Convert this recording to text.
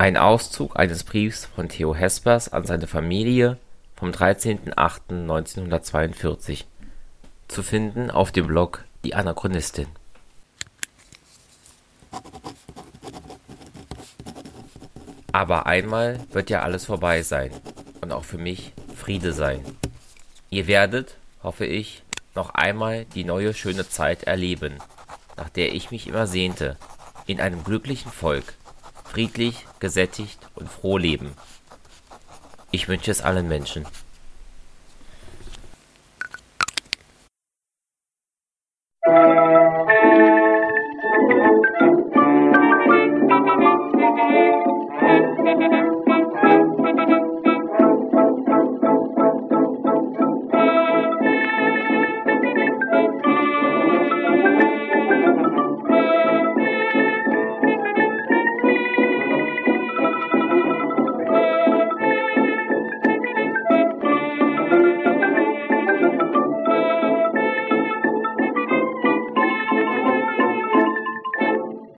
Ein Auszug eines Briefs von Theo Hespers an seine Familie vom 13.08.1942 zu finden auf dem Blog Die Anachronistin. Aber einmal wird ja alles vorbei sein und auch für mich Friede sein. Ihr werdet, hoffe ich, noch einmal die neue schöne Zeit erleben, nach der ich mich immer sehnte, in einem glücklichen Volk, friedlich, gesättigt und froh leben. Ich wünsche es allen Menschen.